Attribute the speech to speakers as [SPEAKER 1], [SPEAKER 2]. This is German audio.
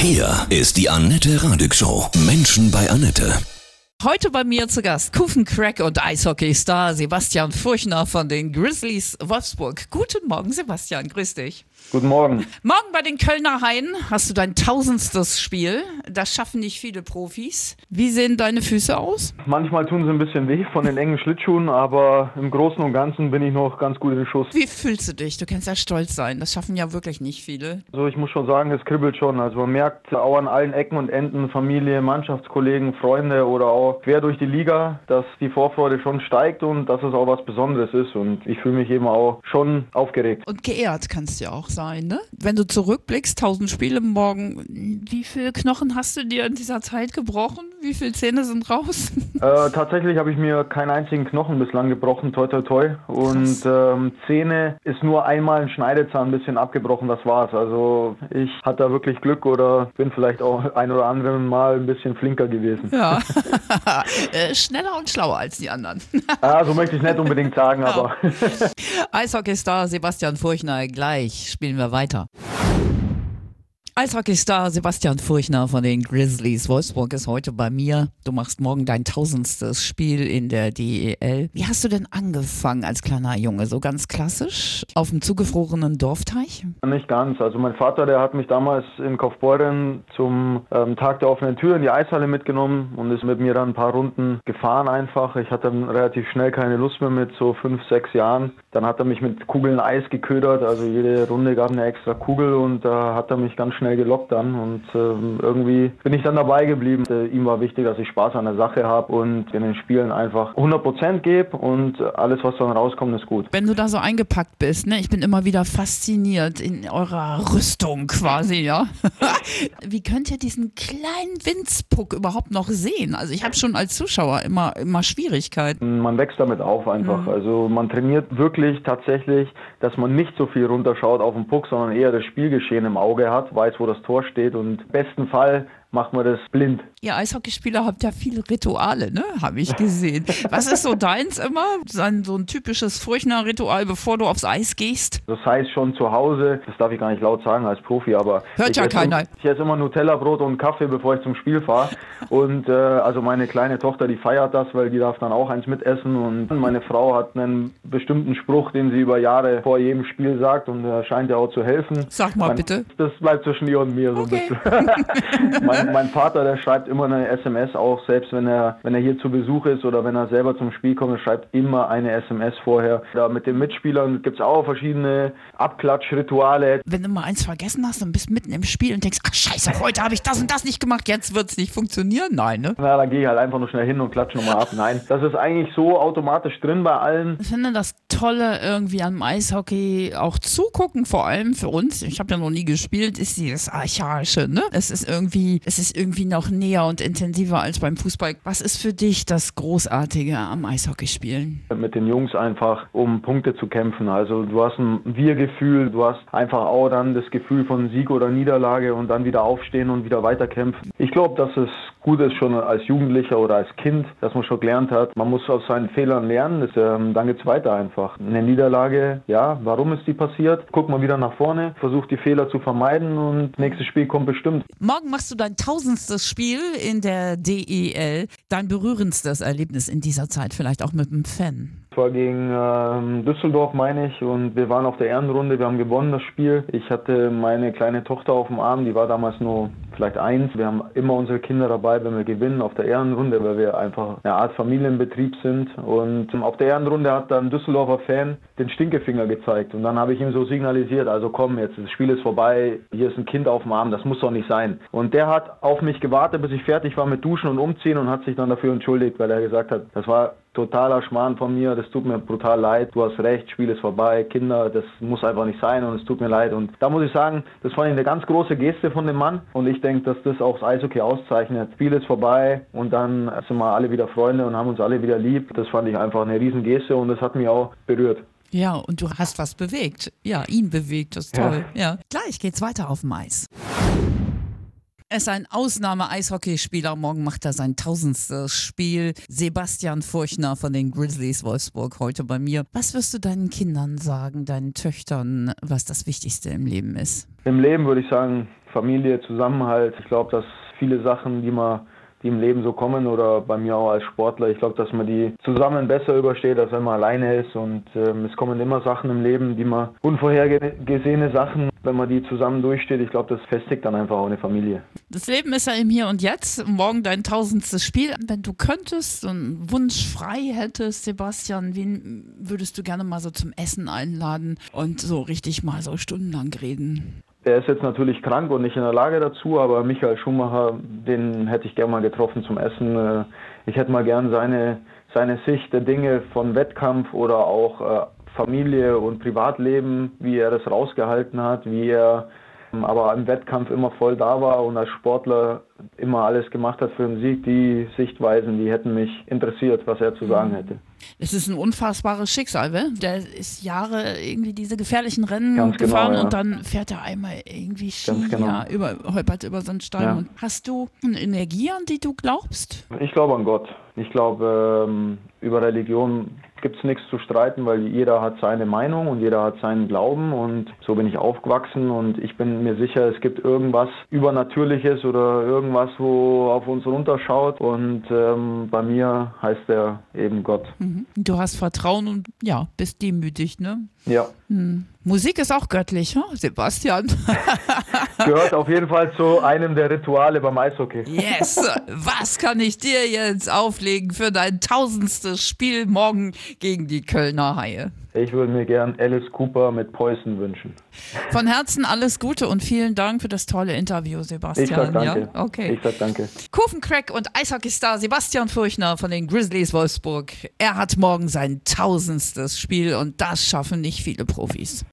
[SPEAKER 1] Hier ist die Annette Radig Show. Menschen bei Annette.
[SPEAKER 2] Heute bei mir zu Gast Kufen Crack und Eishockeystar Sebastian Furchner von den Grizzlies Wolfsburg. Guten Morgen, Sebastian, grüß dich.
[SPEAKER 3] Guten Morgen.
[SPEAKER 2] Morgen bei den Kölner Haien hast du dein tausendstes Spiel. Das schaffen nicht viele Profis. Wie sehen deine Füße aus?
[SPEAKER 3] Manchmal tun sie ein bisschen weh von den engen Schlittschuhen, aber im Großen und Ganzen bin ich noch ganz gut in Schuss.
[SPEAKER 2] Wie fühlst du dich? Du kannst ja stolz sein. Das schaffen ja wirklich nicht viele.
[SPEAKER 3] Also ich muss schon sagen, es kribbelt schon. Also man merkt auch an allen Ecken und Enden, Familie, Mannschaftskollegen, Freunde oder auch quer durch die Liga, dass die Vorfreude schon steigt und dass es auch was Besonderes ist. Und ich fühle mich eben auch schon aufgeregt.
[SPEAKER 2] Und geehrt kannst du ja auch sein, ne? Wenn du zurückblickst, 1000 Spiele morgen, wie viele Knochen hast du dir in dieser Zeit gebrochen? Wie viele Zähne sind raus?
[SPEAKER 3] Äh, tatsächlich habe ich mir keinen einzigen Knochen bislang gebrochen, toi toi toi. Und ähm, Zähne ist nur einmal ein Schneidezahn ein bisschen abgebrochen, das war's. Also ich hatte da wirklich Glück oder bin vielleicht auch ein oder andere Mal ein bisschen flinker gewesen.
[SPEAKER 2] Ja. Äh, Schneller und schlauer als die anderen.
[SPEAKER 3] Ah, so möchte ich nicht unbedingt sagen,
[SPEAKER 2] Ja.
[SPEAKER 3] aber
[SPEAKER 2] Eishockeystar Sebastian Furchner, gleich spielen wir weiter. Eishockeystar Sebastian Furchner von den Grizzlies Wolfsburg ist heute bei mir. Du machst morgen dein tausendstes Spiel in der DEL. Wie hast du denn angefangen als kleiner Junge? So ganz klassisch? Auf dem zugefrorenen Dorfteich?
[SPEAKER 3] Nicht ganz. Also mein Vater, der hat mich damals in Kaufbeuren zum ähm, Tag der offenen Tür in die Eishalle mitgenommen und ist mit mir dann ein paar Runden gefahren einfach. Ich hatte dann relativ schnell keine Lust mehr mit so fünf, sechs Jahren. Dann hat er mich mit Kugeln Eis geködert. Also jede Runde gab eine extra Kugel und da hat er mich ganz schnell gelockt dann und ähm, irgendwie bin ich dann dabei geblieben. Äh, ihm war wichtig, dass ich Spaß an der Sache habe und in den Spielen einfach 100% gebe und alles, was dann rauskommt, ist gut.
[SPEAKER 2] Wenn du da so eingepackt bist, ne? Ich bin immer wieder fasziniert in eurer Rüstung quasi, ja. Wie könnt ihr diesen kleinen Winzpuck überhaupt noch sehen? Also ich habe schon als Zuschauer immer, immer Schwierigkeiten.
[SPEAKER 3] Man wächst damit auf einfach. Also man trainiert wirklich tatsächlich, dass man nicht so viel runterschaut auf den Puck, sondern eher das Spielgeschehen im Auge hat, weiß, wo das Tor steht. Und im besten Fall macht man das blind.
[SPEAKER 2] Ihr Eishockeyspieler habt ja viele Rituale, ne? Habe ich gesehen. Was ist so deins immer? So ein, so ein typisches Furchner-Ritual, bevor du aufs Eis gehst?
[SPEAKER 3] Das heißt schon zu Hause, das darf ich gar nicht laut sagen als Profi, aber
[SPEAKER 2] Hört ja keiner.
[SPEAKER 3] Ich esse immer Nutella-Brot und Kaffee, bevor ich zum Spiel fahre. Und äh, also meine kleine Tochter, die feiert das, weil die darf dann auch eins mitessen. Und meine Frau hat einen bestimmten Spruch, den sie über Jahre vor jedem Spiel sagt und der scheint ja auch zu helfen.
[SPEAKER 2] Sag mal
[SPEAKER 3] mein,
[SPEAKER 2] bitte.
[SPEAKER 3] Das bleibt zwischen ihr und mir so
[SPEAKER 2] Okay.
[SPEAKER 3] ein bisschen. mein, mein Vater, der schreibt immer eine SMS auch, selbst wenn er, wenn er hier zu Besuch ist oder wenn er selber zum Spiel kommt, er schreibt immer eine SMS vorher. Da mit den Mitspielern gibt's auch verschiedene Abklatschrituale.
[SPEAKER 2] Wenn du mal eins vergessen hast und bist mitten im Spiel und denkst, ach scheiße, heute habe ich das und das nicht gemacht, jetzt wird's nicht funktionieren. Nein, ne?
[SPEAKER 3] Na, da gehe ich halt einfach nur schnell hin und klatsche nochmal ab. Nein, das ist eigentlich so automatisch drin bei allen.
[SPEAKER 2] Ich finde das Tolle irgendwie am Eishockey auch zugucken, vor allem für uns. Ich habe ja noch nie gespielt, ist dieses Archaische, ne? Es ist irgendwie, es ist irgendwie noch näher und intensiver als beim Fußball. Was ist für dich das Großartige am Eishockeyspielen?
[SPEAKER 3] mit den Jungs einfach, um Punkte zu kämpfen. Also du hast ein Wir-Gefühl, du hast einfach auch dann das Gefühl von Sieg oder Niederlage und dann wieder aufstehen und wieder weiterkämpfen. Ich glaube, dass es gut ist schon als Jugendlicher oder als Kind, dass man schon gelernt hat, man muss aus seinen Fehlern lernen, das, ähm, dann geht's weiter einfach. Eine Niederlage, ja, warum ist die passiert? Guck mal wieder nach vorne, versuch die Fehler zu vermeiden und nächstes Spiel kommt bestimmt.
[SPEAKER 2] Morgen machst du dein tausendstes Spiel in der DEL. Dein berührendstes Erlebnis in dieser Zeit, vielleicht auch mit einem Fan.
[SPEAKER 3] Es war gegen ähm, Düsseldorf, meine ich, und wir waren auf der Ehrenrunde, wir haben gewonnen das Spiel. Ich hatte meine kleine Tochter auf dem Arm, die war damals nur vielleicht eins. Wir haben immer unsere Kinder dabei, wenn wir gewinnen auf der Ehrenrunde, weil wir einfach eine Art Familienbetrieb sind. Und auf der Ehrenrunde hat dann ein Düsseldorfer Fan den Stinkefinger gezeigt. Und dann habe ich ihm so signalisiert, also komm, jetzt das Spiel ist vorbei, hier ist ein Kind auf dem Arm, das muss doch nicht sein. Und der hat auf mich gewartet, bis ich fertig war mit Duschen und Umziehen und hat sich dann dafür entschuldigt, weil er gesagt hat, das war totaler Schmarrn von mir, das tut mir brutal leid, du hast recht, Spiel ist vorbei, Kinder, das muss einfach nicht sein und es tut mir leid. Und da muss ich sagen, das fand ich eine ganz große Geste von dem Mann und ich denke, dass das auch das Eishockey auszeichnet. Spiel ist vorbei und dann sind wir alle wieder Freunde und haben uns alle wieder lieb. Das fand ich einfach eine riesen Geste und das hat mich auch berührt.
[SPEAKER 2] Ja, und du hast was bewegt. Ja, ihn bewegt, das ist
[SPEAKER 3] Ja.
[SPEAKER 2] toll. Ja. Gleich geht's weiter auf dem Eis. Er ist ein Ausnahme-Eishockeyspieler. Morgen macht er sein tausendstes Spiel. Sebastian Furchner von den Grizzlies Wolfsburg heute bei mir. Was wirst du deinen Kindern sagen, deinen Töchtern, was das Wichtigste im Leben ist?
[SPEAKER 3] Im Leben würde ich sagen, Familie, Zusammenhalt. Ich glaube, dass viele Sachen, die man die im Leben so kommen oder bei mir auch als Sportler. Ich glaube, dass man die zusammen besser übersteht, als wenn man alleine ist. Und ähm, es kommen immer Sachen im Leben, die man unvorhergesehene Sachen, wenn man die zusammen durchsteht. Ich glaube, das festigt dann einfach auch eine Familie.
[SPEAKER 2] Das Leben ist ja im Hier und Jetzt. Morgen dein tausendstes Spiel. Wenn du könntest und Wunsch frei hättest, Sebastian, wen würdest du gerne mal so zum Essen einladen und so richtig mal so stundenlang reden?
[SPEAKER 3] Der ist jetzt natürlich krank und nicht in der Lage dazu, aber Michael Schumacher, den hätte ich gerne mal getroffen zum Essen. Äh, ich hätte mal gern seine, seine Sicht der Dinge von Wettkampf oder auch äh, Familie und Privatleben, wie er das rausgehalten hat, wie er aber im Wettkampf immer voll da war und als Sportler immer alles gemacht hat für den Sieg. Die Sichtweisen, die hätten mich interessiert, was er zu sagen hätte.
[SPEAKER 2] Es ist ein unfassbares Schicksal, weil der ist Jahre irgendwie diese gefährlichen Rennen
[SPEAKER 3] Ganz genau,
[SPEAKER 2] gefahren
[SPEAKER 3] ja.
[SPEAKER 2] und dann fährt er einmal irgendwie
[SPEAKER 3] Ganz genau.
[SPEAKER 2] ja, über, holpert über so einen Stein.
[SPEAKER 3] Ja.
[SPEAKER 2] Hast du eine Energie, an die du glaubst?
[SPEAKER 3] Ich glaube an Gott. Ich glaube, ähm, über Religion gibt es nichts zu streiten, weil jeder hat seine Meinung und jeder hat seinen Glauben und so bin ich aufgewachsen und ich bin mir sicher, es gibt irgendwas Übernatürliches oder irgendwas, wo auf uns runterschaut und ähm, bei mir heißt er eben Gott.
[SPEAKER 2] Mhm. Du hast Vertrauen und ja, bist demütig, ne?
[SPEAKER 3] Ja,
[SPEAKER 2] Hm. Musik ist auch göttlich, hm? Sebastian.
[SPEAKER 3] gehört auf jeden Fall zu einem der Rituale beim Eishockey.
[SPEAKER 2] Yes! Was kann ich dir jetzt auflegen für dein tausendstes Spiel morgen gegen die Kölner Haie?
[SPEAKER 3] Ich würde mir gern Alice Cooper mit Preußen wünschen.
[SPEAKER 2] Von Herzen alles Gute und vielen Dank für das tolle Interview, Sebastian.
[SPEAKER 3] Ich sag danke.
[SPEAKER 2] Ja? Okay.
[SPEAKER 3] Ich sag danke.
[SPEAKER 2] Kurvencrack und Eishockeystar Sebastian Furchner von den Grizzlies Wolfsburg. Er hat morgen sein tausendstes Spiel und das schaffen nicht viele Profis.